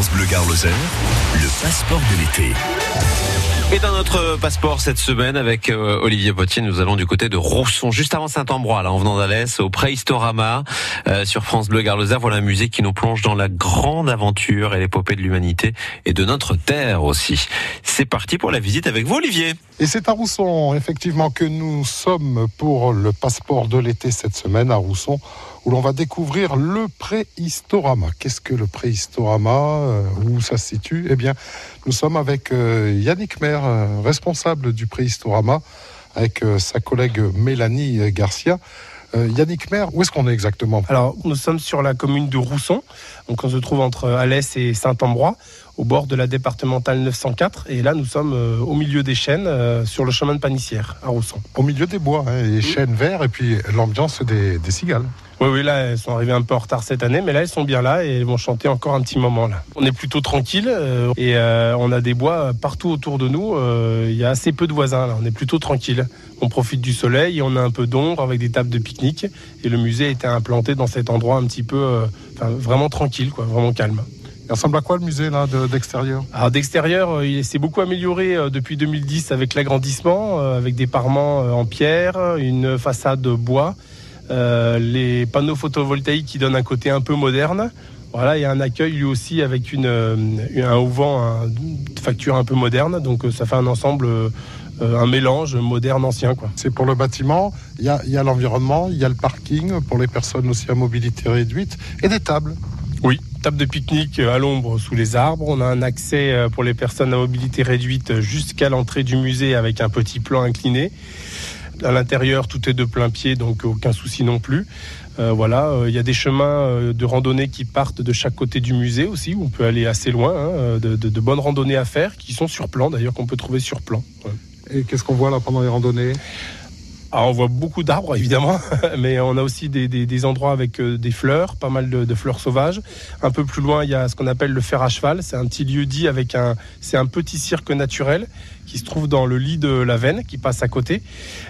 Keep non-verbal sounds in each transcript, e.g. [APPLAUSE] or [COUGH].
France Bleu Gare le passeport de l'été. Et dans notre passeport cette semaine avec euh, Olivier Potier, nous allons du côté de Rousson, juste avant Saint-Ambrois, là en venant d'Alès, au Préhistorama, euh, sur France Bleu Gare Voilà un musée qui nous plonge dans la grande aventure et l'épopée de l'humanité et de notre terre aussi. C'est parti pour la visite avec vous Olivier. Et c'est à Rousson, effectivement, que nous sommes pour le passeport de l'été cette semaine à Rousson où l'on va découvrir le préhistorama. Qu'est-ce que le préhistorama euh, Où ça se situe? Eh bien, nous sommes avec euh, Yannick Mer, euh, responsable du préhistorama, avec sa collègue Mélanie Garcia. Yannick Mer, où est-ce qu'on est exactement? Alors, nous sommes sur la commune de Rousson, donc on se trouve entre Alès et Saint-Ambrois, au bord de la départementale 904. Et là, nous sommes au milieu des chênes, sur le chemin de Panissière, à Rousson. Au milieu des bois, hein, les chênes verts et puis l'ambiance des, des cigales. Oui, oui, là, elles sont arrivées un peu en retard cette année, mais là, elles sont bien là et elles vont chanter encore un petit moment là. On est plutôt tranquille euh, et euh, on a des bois partout autour de nous. Euh, il y a assez peu de voisins là. On est plutôt tranquille. On profite du soleil, et on a un peu d'ombre avec des tables de pique-nique et le musée a été implanté dans cet endroit un petit peu, vraiment tranquille, quoi, vraiment calme. Il ressemble à quoi le musée là d'extérieur? Alors d'extérieur, il s'est beaucoup amélioré depuis 2010 avec l'agrandissement, avec des parements en pierre, une façade bois. Euh, les panneaux photovoltaïques qui donnent un côté un peu moderne. Voilà, il y a un accueil lui aussi avec une, euh, un auvent, une facture un peu moderne. Donc euh, ça fait un ensemble, un mélange moderne-ancien. C'est pour le bâtiment, il y a, l'environnement, il y a le parking pour les personnes aussi à mobilité réduite et des tables. Oui, table de pique-nique à l'ombre sous les arbres. On a un accès pour les personnes à mobilité réduite jusqu'à l'entrée du musée avec un petit plan incliné. À l'intérieur, tout est de plein pied, donc aucun souci non plus. Euh, voilà, euh, il y a des chemins euh, de randonnée qui partent de chaque côté du musée aussi, où on peut aller assez loin, hein, de, bonnes randonnées à faire, qui sont sur plan d'ailleurs, qu'on peut trouver sur plan. Et qu'est-ce qu'on voit là pendant les randonnées? On voit beaucoup d'arbres évidemment, [LAUGHS] mais on a aussi des, endroits avec euh, des fleurs, pas mal de, fleurs sauvages. Un peu plus loin, il y a ce qu'on appelle le fer à cheval. C'est un petit lieu dit avec un, c'est un petit cirque naturel qui se trouve dans le lit de la Veine, qui passe à côté,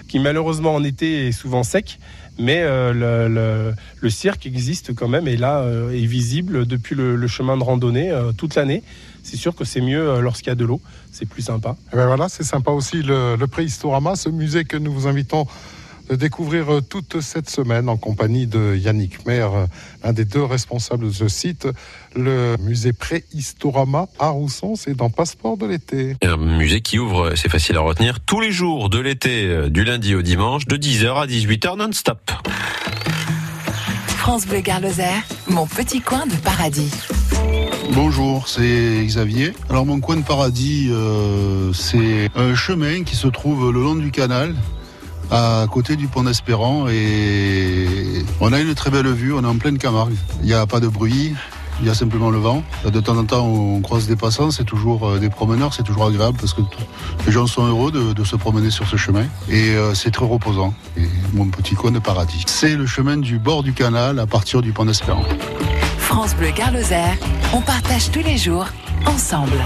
qui malheureusement en été est souvent sec, mais euh, le, cirque existe quand même et là euh, est visible depuis le, chemin de randonnée toute l'année c'est sûr que c'est mieux euh, lorsqu'il y a de l'eau, c'est plus sympa. Eh ben voilà, c'est sympa aussi le, le Préhistorama, ce musée que nous vous invitons de découvrir euh, toute cette semaine en compagnie de Yannick Maire, euh, un des deux responsables de ce site. Le musée Préhistorama à Rousson, c'est dans Passeport de l'été. Un musée qui ouvre, c'est facile à retenir, tous les jours de l'été, du lundi au dimanche, de 10h à 18h non-stop. France Bleu Garloser, mon petit coin de paradis. Bonjour, c'est Xavier. Alors mon coin de paradis, euh, c'est un chemin qui se trouve le long du canal à côté du pont d'Espérant et on a une très belle vue, on est en pleine Camargue. Il n'y a pas de bruit, il y a simplement le vent. De temps en temps, on croise des passants, c'est toujours euh, des promeneurs, c'est toujours agréable parce que les gens sont heureux de, se promener sur ce chemin et euh, c'est très reposant. Mon petit coin de paradis. C'est le chemin du bord du canal à partir du pont d'Espérant. France Bleu Garloser, on partage tous les jours ensemble.